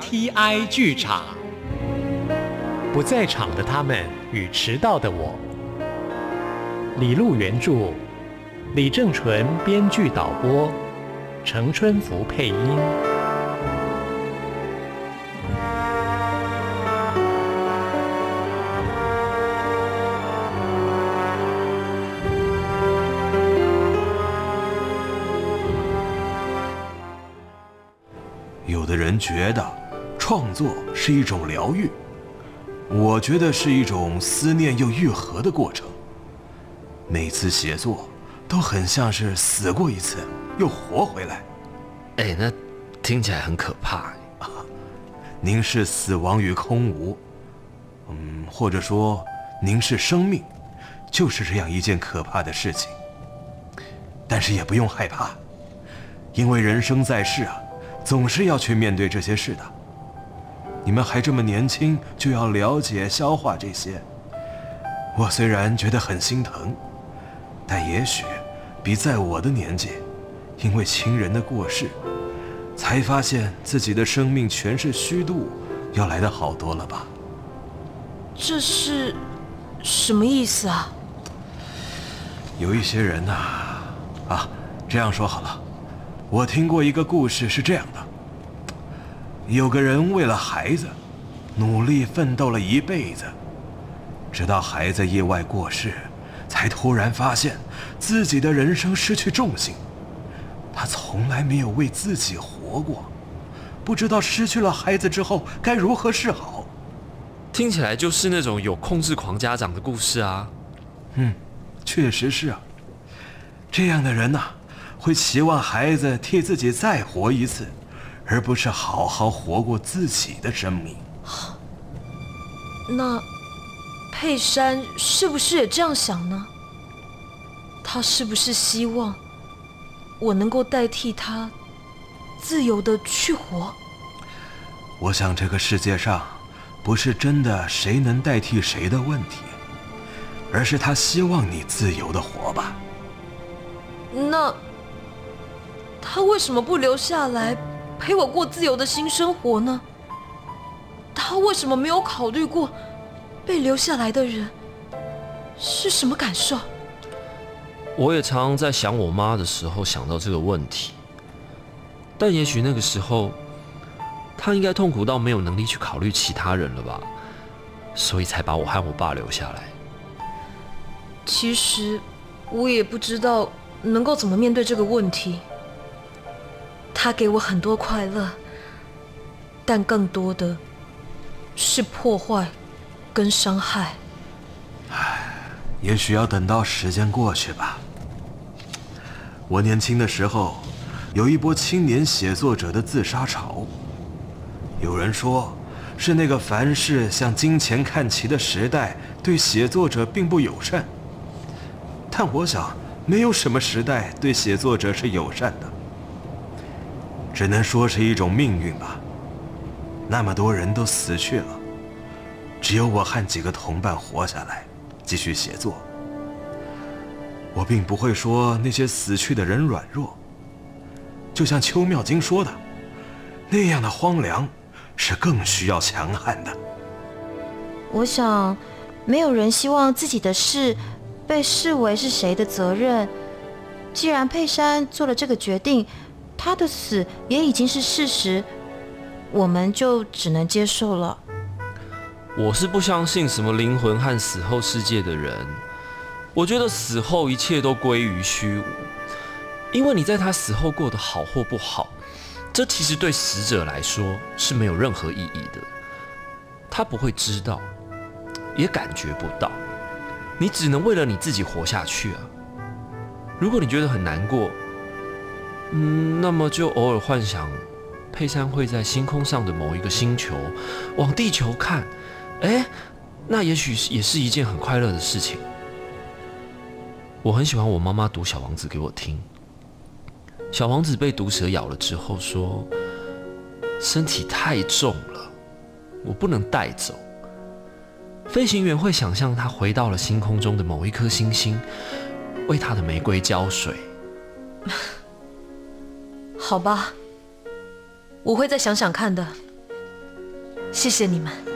T.I. 剧场，不在场的他们与迟到的我。李路原著，李正淳编剧导播，程春福配音。有的人觉得创作是一种疗愈，我觉得是一种思念又愈合的过程。每次写作都很像是死过一次又活回来。哎，那听起来很可怕。啊、您是死亡与空无，嗯，或者说您是生命，就是这样一件可怕的事情。但是也不用害怕，因为人生在世啊。总是要去面对这些事的。你们还这么年轻，就要了解、消化这些。我虽然觉得很心疼，但也许比在我的年纪，因为亲人的过世，才发现自己的生命全是虚度，要来的好多了吧？这是什么意思啊？有一些人呐，啊，这样说好了。我听过一个故事，是这样的：有个人为了孩子，努力奋斗了一辈子，直到孩子意外过世，才突然发现自己的人生失去重心。他从来没有为自己活过，不知道失去了孩子之后该如何是好。听起来就是那种有控制狂家长的故事啊。嗯，确实是啊。这样的人呐。会期望孩子替自己再活一次，而不是好好活过自己的生命。那佩珊是不是也这样想呢？他是不是希望我能够代替他自由的去活？我想这个世界上不是真的谁能代替谁的问题，而是他希望你自由的活吧。那。他为什么不留下来陪我过自由的新生活呢？他为什么没有考虑过被留下来的人是什么感受？我也常常在想我妈的时候想到这个问题，但也许那个时候她应该痛苦到没有能力去考虑其他人了吧，所以才把我和我爸留下来。其实我也不知道能够怎么面对这个问题。他给我很多快乐，但更多的是破坏跟伤害。唉，也许要等到时间过去吧。我年轻的时候，有一波青年写作者的自杀潮。有人说，是那个凡事向金钱看齐的时代对写作者并不友善。但我想，没有什么时代对写作者是友善的。只能说是一种命运吧。那么多人都死去了，只有我和几个同伴活下来，继续写作。我并不会说那些死去的人软弱，就像邱妙金说的，那样的荒凉是更需要强悍的。我想，没有人希望自己的事被视为是谁的责任。既然佩珊做了这个决定。他的死也已经是事实，我们就只能接受了。我是不相信什么灵魂和死后世界的人，我觉得死后一切都归于虚无，因为你在他死后过得好或不好，这其实对死者来说是没有任何意义的。他不会知道，也感觉不到，你只能为了你自己活下去啊。如果你觉得很难过。嗯，那么就偶尔幻想，佩珊会在星空上的某一个星球，往地球看，哎，那也许也是一件很快乐的事情。我很喜欢我妈妈读《小王子》给我听。小王子被毒蛇咬了之后说：“身体太重了，我不能带走。”飞行员会想象他回到了星空中的某一颗星星，为他的玫瑰浇水。好吧我会再想想看的。谢谢你们。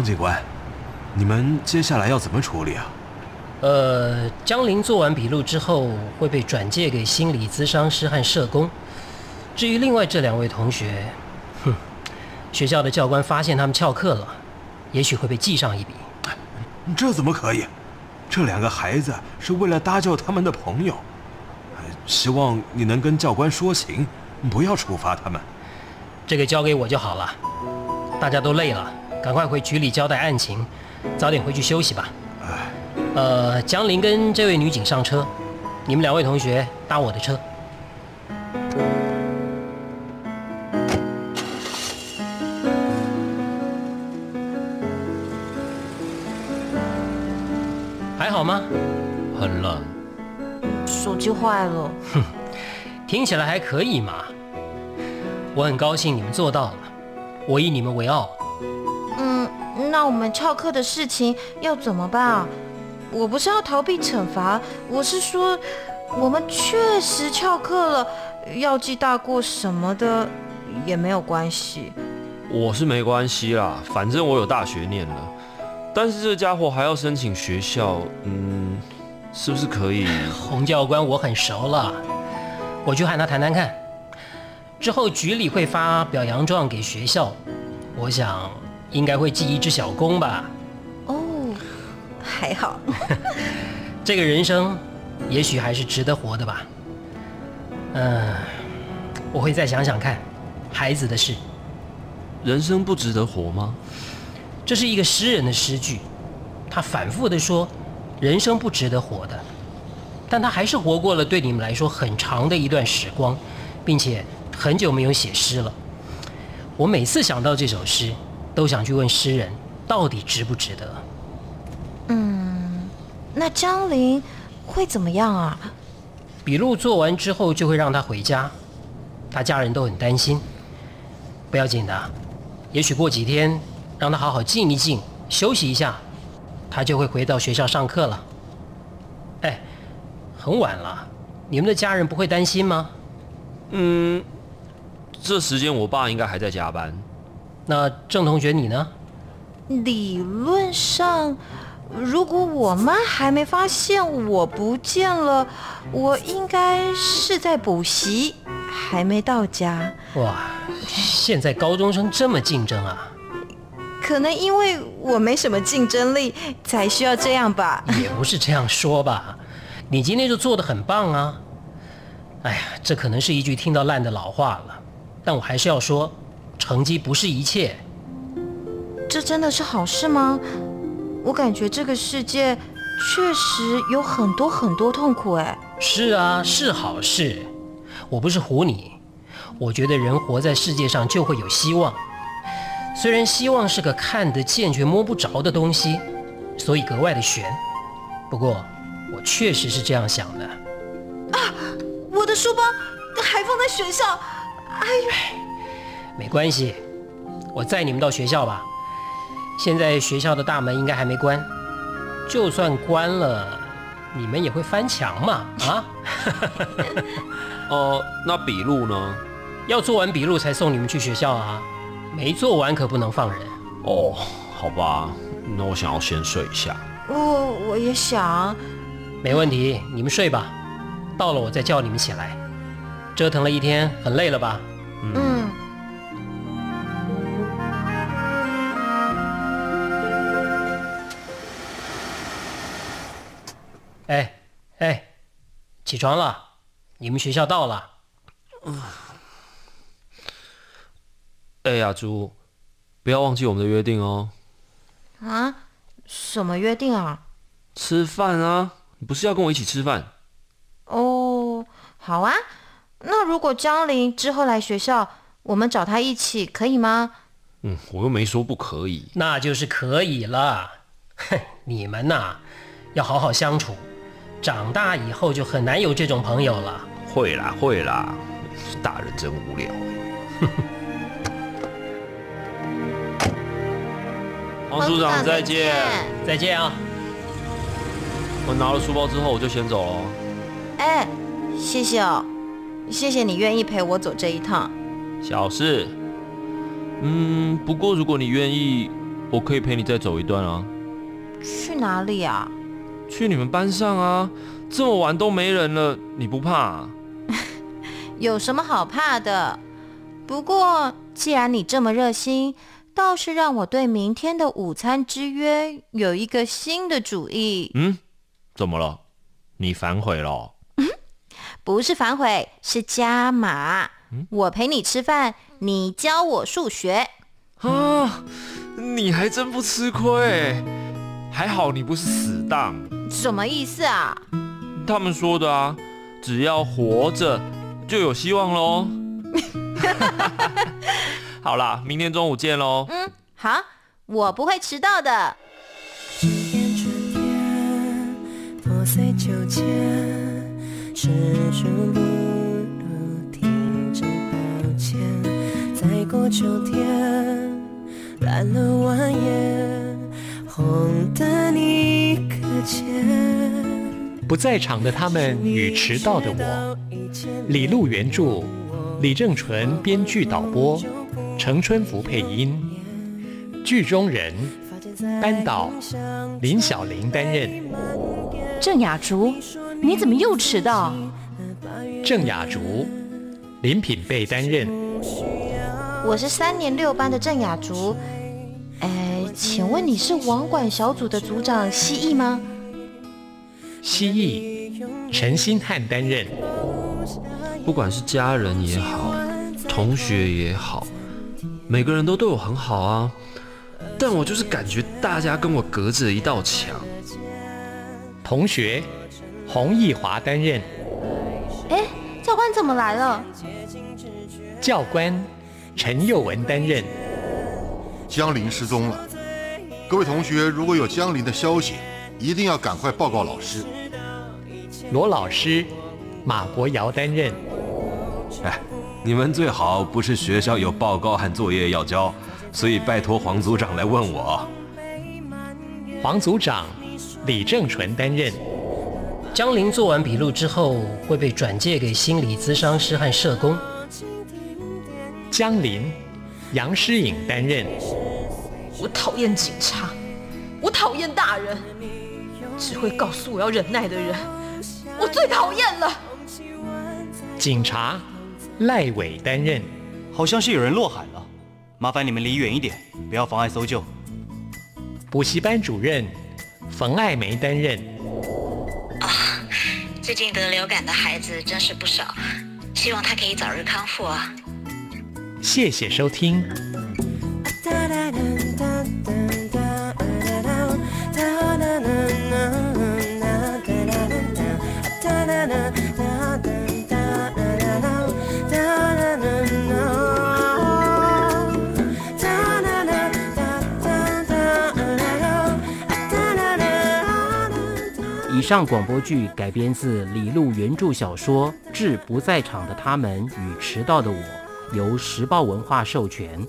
黄警官，你们接下来要怎么处理啊？呃，江林做完笔录之后会被转借给心理咨商师和社工。至于另外这两位同学，哼，学校的教官发现他们翘课了，也许会被记上一笔。这怎么可以？这两个孩子是为了搭救他们的朋友，呃希望你能跟教官说情，不要处罚他们。这个交给我就好了。大家都累了，赶快回局里交代案情，早点回去休息吧。呃，江林跟这位女警上车，你们两位同学搭我的车。还好吗？很冷。手机坏了，哼听起来还可以嘛。我很高兴你们做到了，我以你们为傲。嗯，那我们翘课的事情要怎么办啊？我不是要逃避惩罚，我是说，我们确实翘课了，要记大过什么的也没有关系。我是没关系啦，反正我有大学念了。但是这家伙还要申请学校，嗯，是不是可以？洪教官我很熟了，我去和他谈谈看。之后局里会发表扬状给学校，我想应该会记一只小弓吧。哦，还好。这个人生，也许还是值得活的吧。嗯，我会再想想看，孩子的事。人生不值得活吗？这是一个诗人的诗句，他反复的说，人生不值得活的，但他还是活过了对你们来说很长的一段时光，并且很久没有写诗了。我每次想到这首诗，都想去问诗人，到底值不值得？嗯，那张琳会怎么样啊？笔录做完之后，就会让他回家，他家人都很担心。不要紧的，也许过几天。让他好好静一静，休息一下，他就会回到学校上课了。哎，很晚了，你们的家人不会担心吗？嗯，这时间我爸应该还在加班。那郑同学你呢？理论上，如果我妈还没发现我不见了，我应该是在补习，还没到家。哇，现在高中生这么竞争啊！可能因为我没什么竞争力，才需要这样吧？也不是这样说吧，你今天就做的很棒啊！哎呀，这可能是一句听到烂的老话了，但我还是要说，成绩不是一切。这真的是好事吗？我感觉这个世界确实有很多很多痛苦哎。是啊，是好事。我不是唬你，我觉得人活在世界上就会有希望。虽然希望是个看得见却摸不着的东西，所以格外的悬。不过，我确实是这样想的。啊，我的书包还放在学校。哎呦，没关系，我载你们到学校吧。现在学校的大门应该还没关，就算关了，你们也会翻墙嘛？啊？哦，那笔录呢？要做完笔录才送你们去学校啊。没做完可不能放人哦，好吧，那我想要先睡一下。哦我也想，没问题，你们睡吧，到了我再叫你们起来。折腾了一天，很累了吧？嗯，哎哎，起床了，你们学校到了。哎呀，猪，不要忘记我们的约定哦。啊，什么约定啊？吃饭啊，你不是要跟我一起吃饭？哦，好啊。那如果江林之后来学校，我们找他一起可以吗？嗯，我又没说不可以。那就是可以了。哼，你们呐，要好好相处，长大以后就很难有这种朋友了。会啦，会啦，大人真无聊。黄组长再见。再见啊！我拿了书包之后，我就先走了。哎，谢谢哦，谢谢你愿意陪我走这一趟。小事。嗯，不过如果你愿意，我可以陪你再走一段啊。去哪里啊？去你们班上啊，这么晚都没人了，你不怕、啊？有什么好怕的？不过既然你这么热心，倒是让我对明天的午餐之约有一个新的主意。嗯，怎么了？你反悔了哦？不是反悔，是加码。我陪你吃饭，你教我数学。啊，你还真不吃亏，还好你不是死当。什么意思啊？他们说的啊，只要活着就有希望喽。好啦，明天中午见喽。嗯，好，我不会迟到的。只言春天，破碎秋千，始终不如停止抱歉。再过秋天，烂了晚夜，红的你可见？不在场的他们与迟到的我，李路原著，李正淳编剧导播，程春福配音，剧中人班导林小玲担任，郑雅竹，你怎么又迟到？郑雅竹、林品贝担任，我是三年六班的郑雅竹。哎，请问你是网管小组的组长蜥蜴吗？蜥蜴陈新汉担任，不管是家人也好，同学也好，每个人都对我很好啊。但我就是感觉大家跟我隔着一道墙。同学洪义华担任，哎，教官怎么来了？教官陈佑文担任，江林失踪了，各位同学如果有江林的消息，一定要赶快报告老师。罗老师马国尧担任，哎，你们最好不是学校有报告和作业要交，所以拜托黄组长来问我。黄组长李正淳担任，江林做完笔录之后，会被转介给心理咨商师和社工。江林杨诗颖担任，我讨厌警察，我讨厌大人，只会告诉我要忍耐的人，我最讨厌了。警察赖伟担任，好像是有人落海了，麻烦你们离远一点，不要妨碍搜救。补习班主任冯爱梅担任，啊最近得流感的孩子真是不少，希望他可以早日康复啊！谢谢收听。以上广播剧改编自李路原著小说《致不在场的他们与迟到的我》，由时报文化授权，